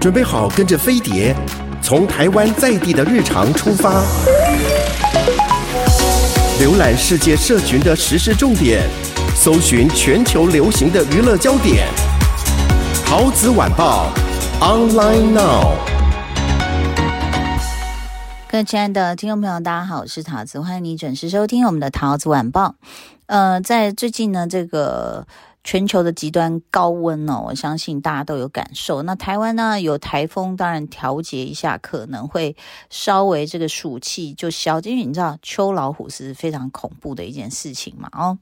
准备好跟着飞碟，从台湾在地的日常出发，浏览世界社群的时事重点，搜寻全球流行的娱乐焦点。陶子晚报，online now。各位亲爱的听众朋友，大家好，我是桃子，欢迎你准时收听我们的陶子晚报。呃，在最近呢，这个。全球的极端高温哦，我相信大家都有感受。那台湾呢，有台风，当然调节一下可能会稍微这个暑气就消，因为你知道秋老虎是非常恐怖的一件事情嘛哦。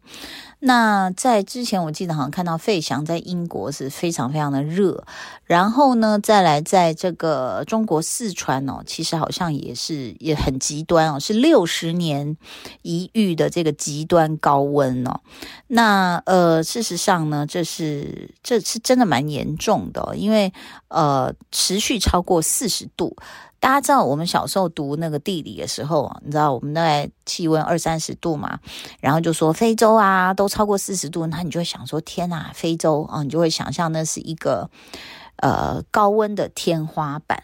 那在之前，我记得好像看到费翔在英国是非常非常的热，然后呢，再来在这个中国四川哦，其实好像也是也很极端哦，是六十年一遇的这个极端高温哦。那呃，事实上呢，这是这是真的蛮严重的，因为呃，持续超过四十度。大家知道我们小时候读那个地理的时候，你知道我们大概气温二三十度嘛，然后就说非洲啊都超过四十度，那你就会想说天哪，非洲啊，你就会想象那是一个呃高温的天花板。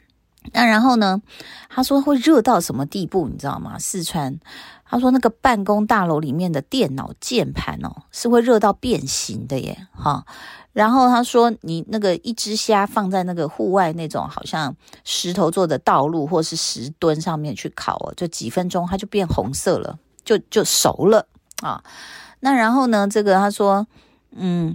那然后呢，他说会热到什么地步，你知道吗？四川他说那个办公大楼里面的电脑键盘哦是会热到变形的耶，哈。然后他说：“你那个一只虾放在那个户外那种好像石头做的道路或是石墩上面去烤哦，就几分钟它就变红色了，就就熟了啊。那然后呢，这个他说，嗯，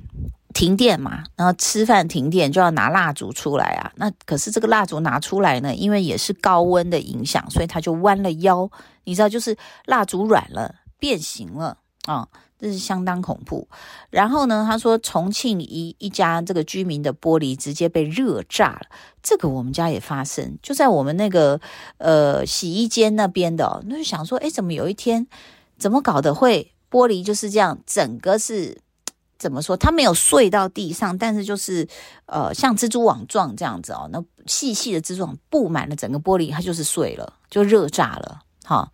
停电嘛，然后吃饭停电就要拿蜡烛出来啊。那可是这个蜡烛拿出来呢，因为也是高温的影响，所以它就弯了腰。你知道，就是蜡烛软了，变形了啊。”这是相当恐怖。然后呢，他说重庆一一家这个居民的玻璃直接被热炸了。这个我们家也发生，就在我们那个呃洗衣间那边的。那就想说，哎，怎么有一天怎么搞的会玻璃就是这样，整个是怎么说？它没有碎到地上，但是就是呃像蜘蛛网状这样子哦。那细细的蜘蛛网布满了整个玻璃，它就是碎了，就热炸了。哈，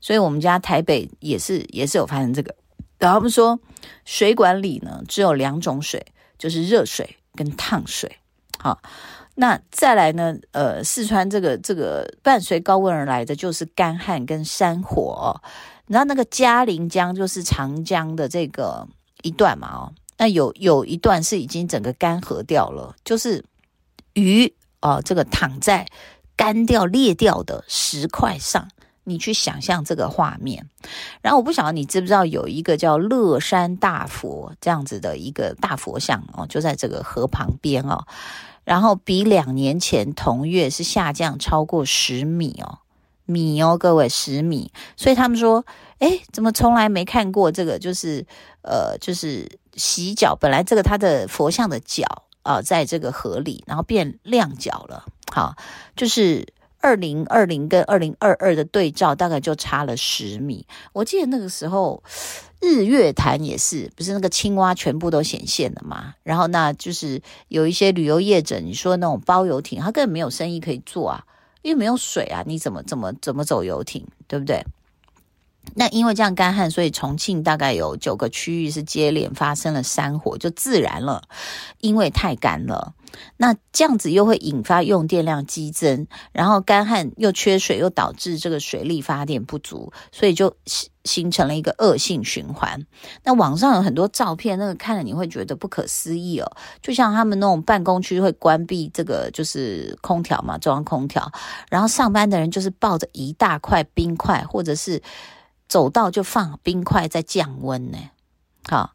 所以我们家台北也是也是有发生这个。然后他们说，水管里呢只有两种水，就是热水跟烫水。好，那再来呢？呃，四川这个这个伴随高温而来的就是干旱跟山火哦。然后那个嘉陵江就是长江的这个一段嘛哦，那有有一段是已经整个干涸掉了，就是鱼哦，这个躺在干掉裂掉的石块上。你去想象这个画面，然后我不晓得你知不知道有一个叫乐山大佛这样子的一个大佛像哦，就在这个河旁边哦，然后比两年前同月是下降超过十米哦，米哦，各位十米，所以他们说，诶，怎么从来没看过这个？就是呃，就是洗脚，本来这个它的佛像的脚啊，在这个河里，然后变亮脚了，好，就是。二零二零跟二零二二的对照大概就差了十米。我记得那个时候，日月潭也是，不是那个青蛙全部都显现了嘛？然后那就是有一些旅游业者，你说那种包游艇，他根本没有生意可以做啊，因为没有水啊，你怎么怎么怎么走游艇，对不对？那因为这样干旱，所以重庆大概有九个区域是接连发生了山火，就自燃了，因为太干了。那这样子又会引发用电量激增，然后干旱又缺水，又导致这个水力发电不足，所以就形成了一个恶性循环。那网上有很多照片，那个看了你会觉得不可思议哦，就像他们那种办公区会关闭这个就是空调嘛，中央空调，然后上班的人就是抱着一大块冰块，或者是走到就放冰块在降温呢，好。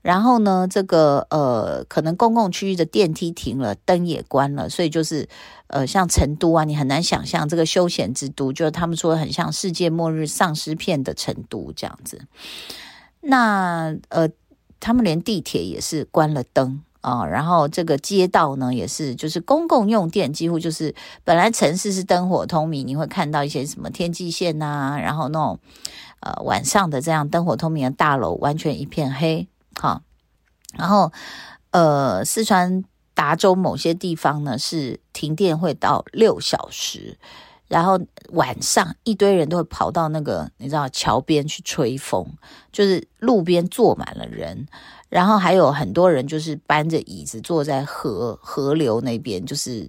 然后呢，这个呃，可能公共区域的电梯停了，灯也关了，所以就是呃，像成都啊，你很难想象这个休闲之都，就是他们说很像世界末日丧尸片的成都这样子。那呃，他们连地铁也是关了灯啊，然后这个街道呢也是，就是公共用电几乎就是本来城市是灯火通明，你会看到一些什么天际线啊，然后那种呃晚上的这样灯火通明的大楼完全一片黑。好，然后呃，四川达州某些地方呢是停电会到六小时，然后晚上一堆人都会跑到那个你知道桥边去吹风，就是路边坐满了人，然后还有很多人就是搬着椅子坐在河河流那边，就是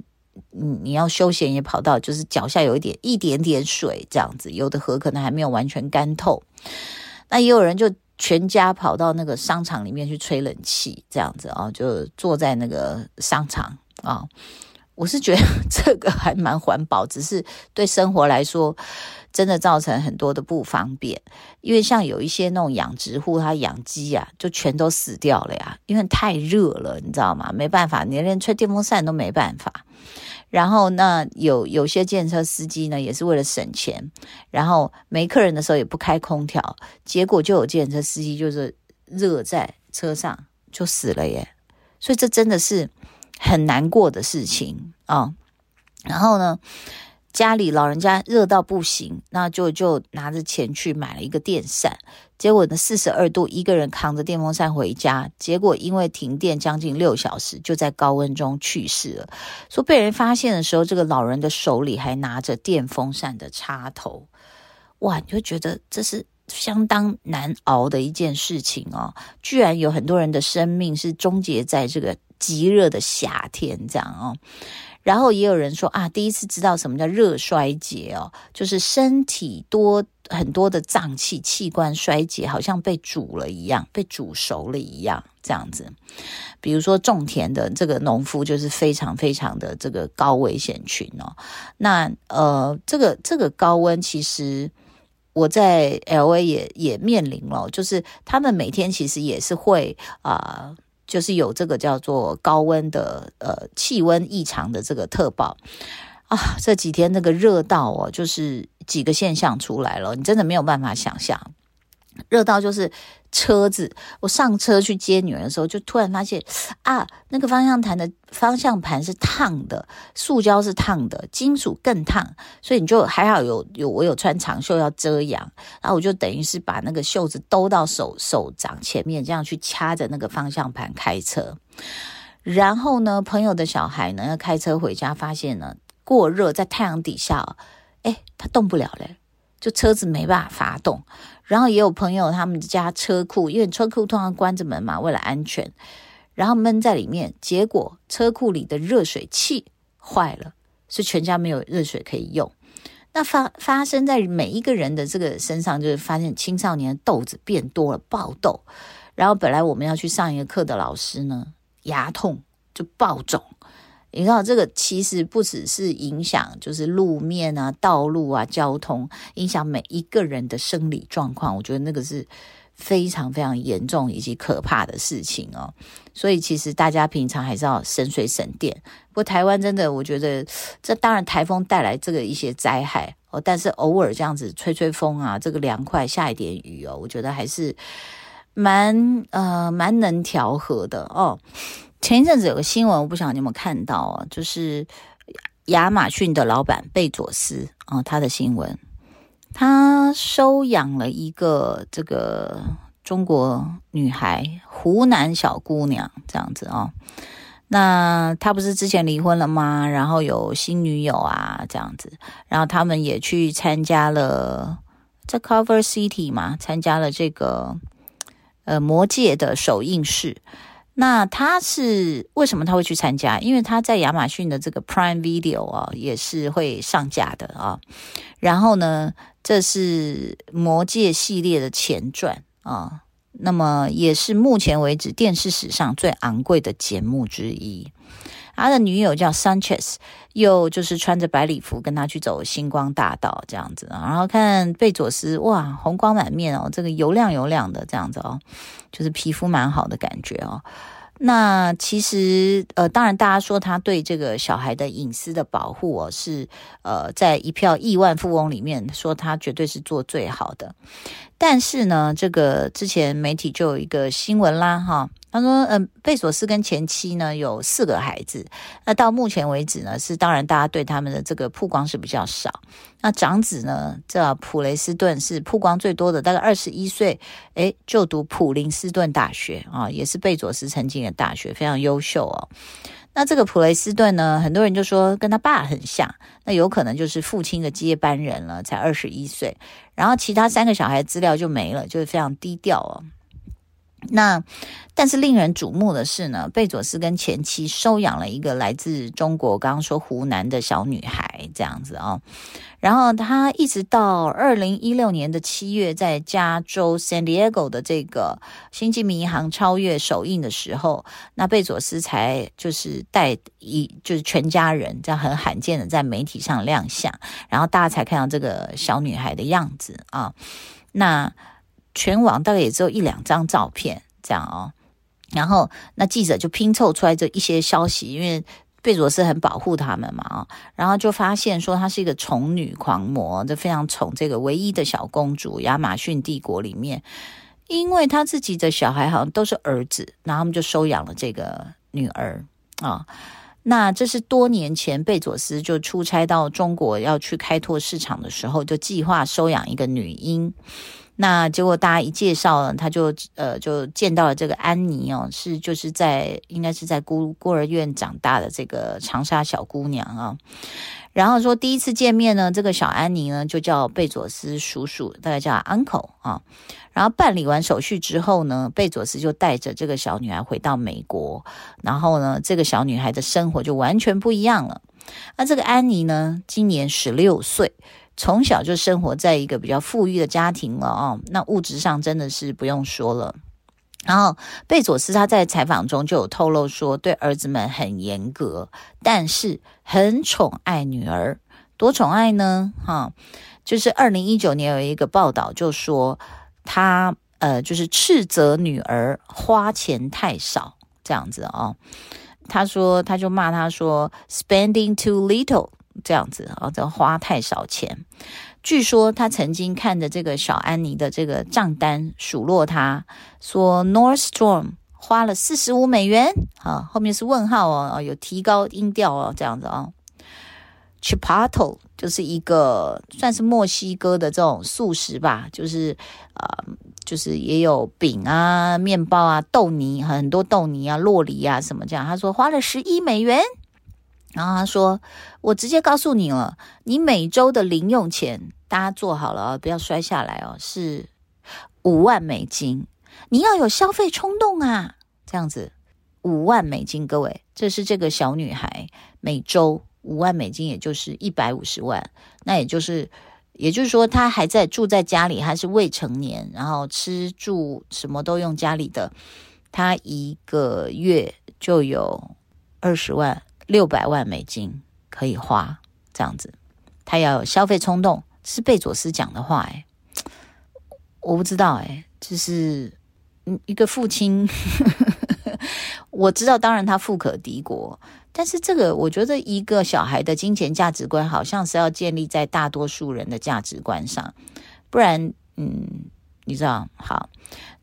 嗯，你要休闲也跑到就是脚下有一点一点点水这样子，有的河可能还没有完全干透。那也有人就全家跑到那个商场里面去吹冷气，这样子啊，就坐在那个商场啊。我是觉得这个 还蛮环保，只是对生活来说，真的造成很多的不方便。因为像有一些那种养殖户，他养鸡呀，就全都死掉了呀，因为太热了，你知道吗？没办法，你连吹电风扇都没办法。然后那有有些计程车司机呢，也是为了省钱，然后没客人的时候也不开空调，结果就有计程车司机就是热在车上就死了耶。所以这真的是。很难过的事情啊、然后呢，家里老人家热到不行，那就就拿着钱去买了一个电扇，结果呢，四十二度，一个人扛着电风扇回家，结果因为停电将近六小时，就在高温中去世了。说被人发现的时候，这个老人的手里还拿着电风扇的插头，哇，你就觉得这是相当难熬的一件事情哦，居然有很多人的生命是终结在这个。极热的夏天，这样哦，然后也有人说啊，第一次知道什么叫热衰竭哦，就是身体多很多的脏器器官衰竭，好像被煮了一样，被煮熟了一样，这样子。比如说种田的这个农夫，就是非常非常的这个高危险群哦。那呃，这个这个高温，其实我在 LA 也也面临了，就是他们每天其实也是会啊。就是有这个叫做高温的呃气温异常的这个特报啊，这几天那个热到哦，就是几个现象出来了，你真的没有办法想象。热到就是车子，我上车去接女儿的时候，就突然发现啊，那个方向盘的方向盘是烫的，塑胶是烫的，金属更烫，所以你就还好有有我有穿长袖要遮阳，然后我就等于是把那个袖子兜到手手掌前面，这样去掐着那个方向盘开车。然后呢，朋友的小孩呢要开车回家，发现呢过热在太阳底下，哎，他动不了嘞，就车子没办法发动。然后也有朋友他们家车库，因为车库通常关着门嘛，为了安全，然后闷在里面，结果车库里的热水器坏了，所以全家没有热水可以用。那发发生在每一个人的这个身上，就是发现青少年的痘子变多了，爆痘。然后本来我们要去上一个课的老师呢，牙痛就爆肿。你知道这个其实不只是影响，就是路面啊、道路啊、交通，影响每一个人的生理状况。我觉得那个是非常非常严重以及可怕的事情哦。所以其实大家平常还是要省水省电。不过台湾真的，我觉得这当然台风带来这个一些灾害哦，但是偶尔这样子吹吹风啊，这个凉快下一点雨哦，我觉得还是蛮呃蛮能调和的哦。前一阵子有个新闻，我不晓得你有没有看到啊？就是亚马逊的老板贝佐斯啊，他的新闻，他收养了一个这个中国女孩，湖南小姑娘这样子啊。那他不是之前离婚了吗？然后有新女友啊，这样子。然后他们也去参加了在 Culver City 嘛，参加了这个呃魔戒的首映式。那他是为什么他会去参加？因为他在亚马逊的这个 Prime Video 啊，也是会上架的啊。然后呢，这是《魔戒》系列的前传啊，那么也是目前为止电视史上最昂贵的节目之一。他的女友叫 Sanchez，又就是穿着白礼服跟他去走星光大道这样子，然后看贝佐斯哇，红光满面哦，这个油亮油亮的这样子哦，就是皮肤蛮好的感觉哦。那其实呃，当然大家说他对这个小孩的隐私的保护哦，是呃，在一票亿万富翁里面说他绝对是做最好的。但是呢，这个之前媒体就有一个新闻啦，哈。他说：“嗯，贝索斯跟前妻呢有四个孩子。那到目前为止呢，是当然大家对他们的这个曝光是比较少。那长子呢，这普雷斯顿是曝光最多的，大概二十一岁，诶，就读普林斯顿大学啊，也是贝佐斯曾经的大学，非常优秀哦。那这个普雷斯顿呢，很多人就说跟他爸很像，那有可能就是父亲的接班人了，才二十一岁。然后其他三个小孩资料就没了，就是非常低调哦。”那，但是令人瞩目的是呢，贝佐斯跟前妻收养了一个来自中国，刚刚说湖南的小女孩，这样子、哦。然后他一直到二零一六年的七月，在加州 San Diego 的这个星际迷航超越首映的时候，那贝佐斯才就是带一就是全家人这样很罕见的在媒体上亮相，然后大家才看到这个小女孩的样子啊。那。全网大概也只有一两张照片这样哦，然后那记者就拼凑出来这一些消息，因为贝佐斯很保护他们嘛啊，然后就发现说他是一个宠女狂魔，就非常宠这个唯一的小公主，亚马逊帝国里面，因为他自己的小孩好像都是儿子，然后他们就收养了这个女儿啊。那这是多年前贝佐斯就出差到中国要去开拓市场的时候，就计划收养一个女婴。那结果大家一介绍呢，他就呃就见到了这个安妮哦，是就是在应该是在孤孤儿院长大的这个长沙小姑娘啊。然后说第一次见面呢，这个小安妮呢就叫贝佐斯叔叔，大概叫 uncle 啊。然后办理完手续之后呢，贝佐斯就带着这个小女孩回到美国，然后呢，这个小女孩的生活就完全不一样了。那这个安妮呢，今年十六岁。从小就生活在一个比较富裕的家庭了哦，那物质上真的是不用说了。然后贝佐斯他在采访中就有透露说，对儿子们很严格，但是很宠爱女儿。多宠爱呢？哈，就是二零一九年有一个报道就说他呃，就是斥责女儿花钱太少这样子哦。他说他就骂他说 spending too little。这样子啊，这花太少钱。据说他曾经看着这个小安妮的这个账单，数落他说：“Nordstrom 花了四十五美元，啊，后面是问号哦，有提高音调哦，这样子啊。Chipotle 就是一个算是墨西哥的这种素食吧，就是啊、呃，就是也有饼啊、面包啊、豆泥，很多豆泥啊、洛梨啊什么这样。他说花了十一美元。”然后他说：“我直接告诉你了，你每周的零用钱，大家做好了哦，不要摔下来哦，是五万美金。你要有消费冲动啊，这样子，五万美金，各位，这是这个小女孩每周五万美金，也就是一百五十万。那也就是，也就是说，她还在住在家里，还是未成年，然后吃住什么都用家里的，她一个月就有二十万。”六百万美金可以花，这样子，他要有消费冲动，是贝佐斯讲的话，哎，我不知道，哎，就是一个父亲，我知道，当然他富可敌国，但是这个我觉得一个小孩的金钱价值观，好像是要建立在大多数人的价值观上，不然，嗯，你知道，好，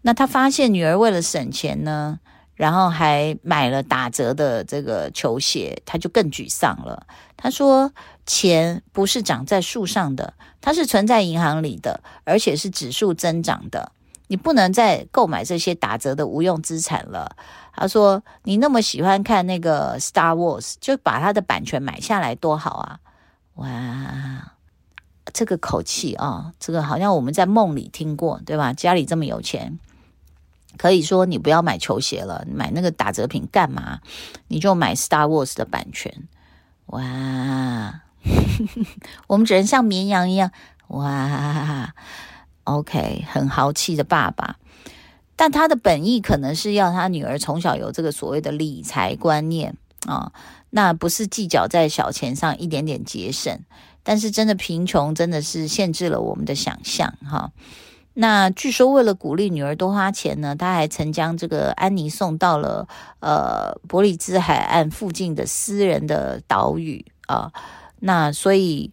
那他发现女儿为了省钱呢，然后还买了打折的这个球鞋，他就更沮丧了。他说：“钱不是长在树上的，它是存在银行里的，而且是指数增长的。你不能再购买这些打折的无用资产了。”他说：“你那么喜欢看那个 Star Wars，就把它的版权买下来多好啊！”哇，这个口气啊，这个好像我们在梦里听过，对吧？家里这么有钱。可以说你不要买球鞋了，买那个打折品干嘛？你就买 Star Wars 的版权。哇，我们只能像绵羊一样。哇，OK，很豪气的爸爸，但他的本意可能是要他女儿从小有这个所谓的理财观念啊，那不是计较在小钱上一点点节省，但是真的贫穷真的是限制了我们的想象哈。那据说为了鼓励女儿多花钱呢，他还曾将这个安妮送到了呃伯里兹海岸附近的私人的岛屿啊。那所以。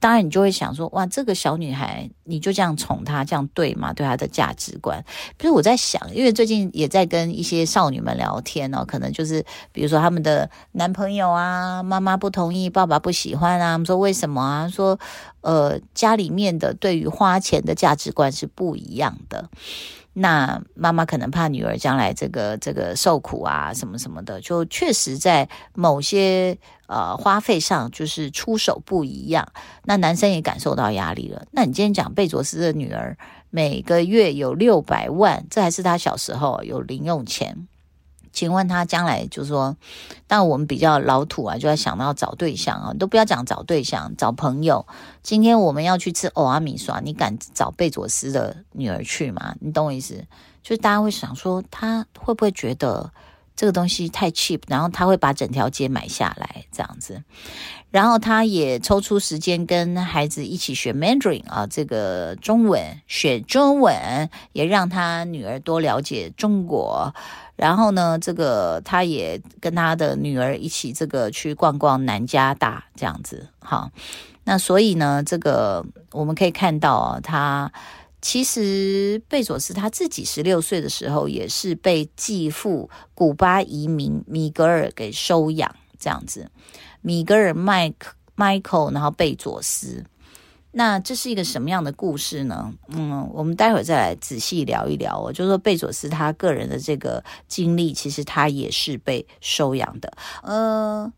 当然，你就会想说，哇，这个小女孩，你就这样宠她，这样对吗？对她的价值观。不是我在想，因为最近也在跟一些少女们聊天哦，可能就是比如说他们的男朋友啊，妈妈不同意，爸爸不喜欢啊，他们说为什么啊？说呃，家里面的对于花钱的价值观是不一样的。那妈妈可能怕女儿将来这个这个受苦啊，什么什么的，就确实在某些呃花费上就是出手不一样。那男生也感受到压力了。那你今天讲贝佐斯的女儿，每个月有六百万，这还是他小时候有零用钱。请问他将来就是说，但我们比较老土啊，就要想到找对象啊，都不要讲找对象，找朋友。今天我们要去吃欧阿米刷，你敢找贝佐斯的女儿去吗？你懂我意思？就是大家会想说，他会不会觉得这个东西太 cheap，然后他会把整条街买下来这样子。然后他也抽出时间跟孩子一起学 Mandarin 啊，这个中文，学中文，也让他女儿多了解中国。然后呢，这个他也跟他的女儿一起这个去逛逛南加大这样子。好，那所以呢，这个我们可以看到啊，他其实贝佐斯他自己十六岁的时候也是被继父古巴移民米格尔给收养这样子。米格尔麦克迈克，然后贝佐斯，那这是一个什么样的故事呢？嗯，我们待会儿再来仔细聊一聊。我就说贝佐斯他个人的这个经历，其实他也是被收养的。呃，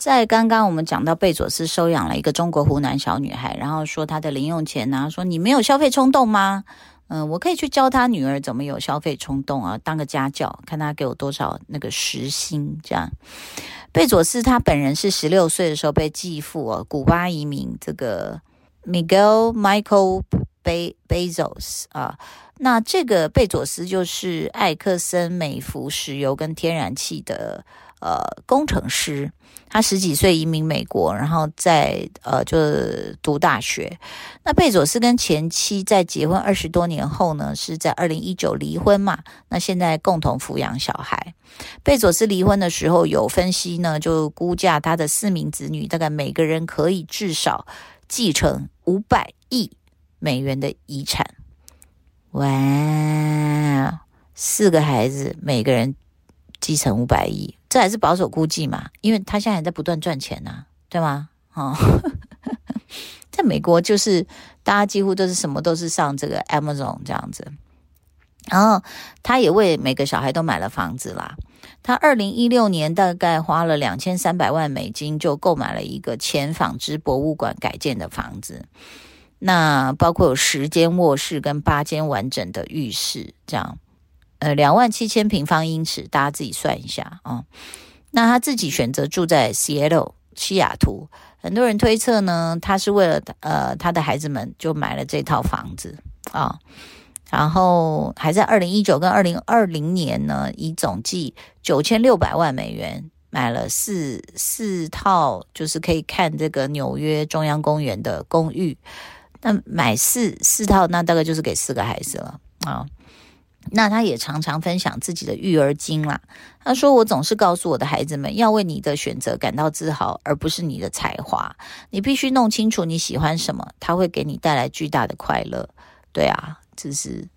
在刚刚我们讲到贝佐斯收养了一个中国湖南小女孩，然后说她的零用钱呢，说你没有消费冲动吗？嗯，我可以去教他女儿怎么有消费冲动啊，当个家教，看他给我多少那个时薪。这样，贝佐斯他本人是十六岁的时候被继父哦，古巴移民这个 Miguel Michael Bezos 啊，那这个贝佐斯就是艾克森美孚石油跟天然气的。呃，工程师，他十几岁移民美国，然后在呃，就读大学。那贝佐斯跟前妻在结婚二十多年后呢，是在二零一九离婚嘛？那现在共同抚养小孩。贝佐斯离婚的时候有分析呢，就估价他的四名子女大概每个人可以至少继承五百亿美元的遗产。哇，四个孩子每个人继承五百亿。这还是保守估计嘛，因为他现在还在不断赚钱呐、啊，对吗？哦，在美国就是大家几乎都是什么都是上这个 Amazon 这样子，然后他也为每个小孩都买了房子啦。他二零一六年大概花了两千三百万美金就购买了一个前纺织博物馆改建的房子，那包括有十间卧室跟八间完整的浴室这样。呃，两万七千平方英尺，大家自己算一下啊、那他自己选择住在 cl 西雅图，很多人推测呢，他是为了呃他的孩子们就买了这套房子啊、然后还在二零一九跟二零二零年呢，以总计九千六百万美元买了四四套，就是可以看这个纽约中央公园的公寓。那买四四套，那大概就是给四个孩子了啊。那他也常常分享自己的育儿经啦。他说：“我总是告诉我的孩子们，要为你的选择感到自豪，而不是你的才华。你必须弄清楚你喜欢什么，它会给你带来巨大的快乐。对啊，这是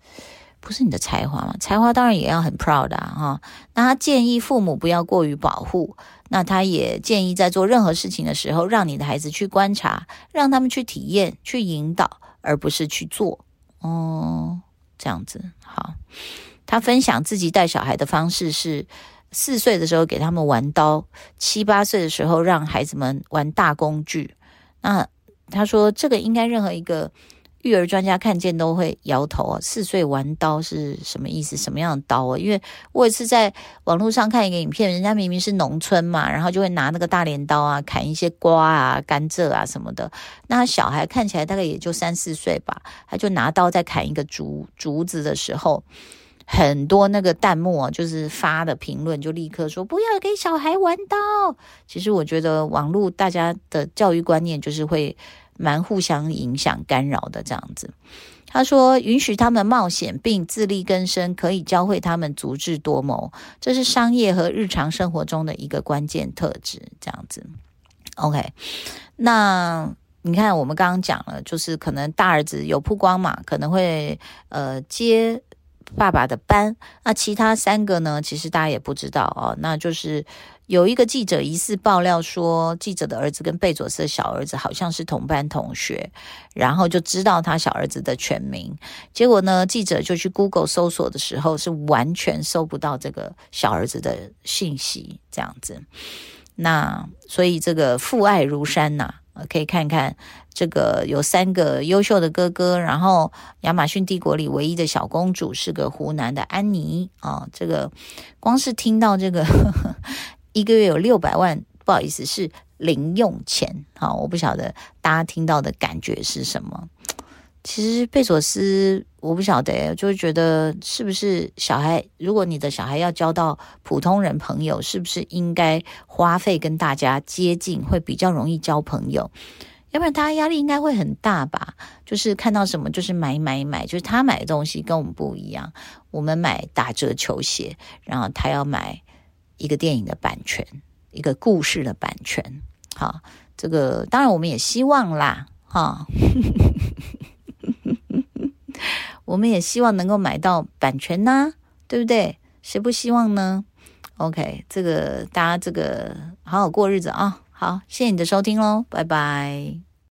不是你的才华嘛？才华当然也要很 proud 啊！哈，那他建议父母不要过于保护。那他也建议在做任何事情的时候，让你的孩子去观察，让他们去体验、去引导，而不是去做。哦。”这样子好，他分享自己带小孩的方式是：四岁的时候给他们玩刀，七八岁的时候让孩子们玩大工具。那他说，这个应该任何一个。育儿专家看见都会摇头啊！四岁玩刀是什么意思？什么样的刀啊？因为我有一次在网络上看一个影片，人家明明是农村嘛，然后就会拿那个大镰刀啊，砍一些瓜啊、甘蔗啊什么的。那小孩看起来大概也就三四岁吧，他就拿刀在砍一个竹竹子的时候，很多那个弹幕啊，就是发的评论就立刻说不要给小孩玩刀。其实我觉得网络大家的教育观念就是会。蛮互相影响、干扰的这样子。他说：“允许他们冒险并自力更生，可以教会他们足智多谋，这是商业和日常生活中的一个关键特质。”这样子，OK。那你看，我们刚刚讲了，就是可能大儿子有曝光嘛，可能会呃接爸爸的班。那其他三个呢？其实大家也不知道哦。那就是。有一个记者疑似爆料说，记者的儿子跟贝佐斯的小儿子好像是同班同学，然后就知道他小儿子的全名。结果呢，记者就去 Google 搜索的时候，是完全搜不到这个小儿子的信息，这样子。那所以这个父爱如山呐，可以看看这个有三个优秀的哥哥，然后亚马逊帝国里唯一的小公主是个湖南的安妮啊。这个光是听到这个呵 呵一个月有六百万，不好意思，是零用钱。好，我不晓得大家听到的感觉是什么。其实贝佐斯，我不晓得，就会觉得是不是小孩？如果你的小孩要交到普通人朋友，是不是应该花费跟大家接近，会比较容易交朋友？要不然他压力应该会很大吧？就是看到什么就是买买买，就是他买的东西跟我们不一样。我们买打折球鞋，然后他要买一个电影的版权，一个故事的版权。好，这个当然我们也希望啦，哈。我们也希望能够买到版权呐、对不对？谁不希望呢？OK，这个大家这个好好过日子啊！好，谢谢你的收听喽，拜拜。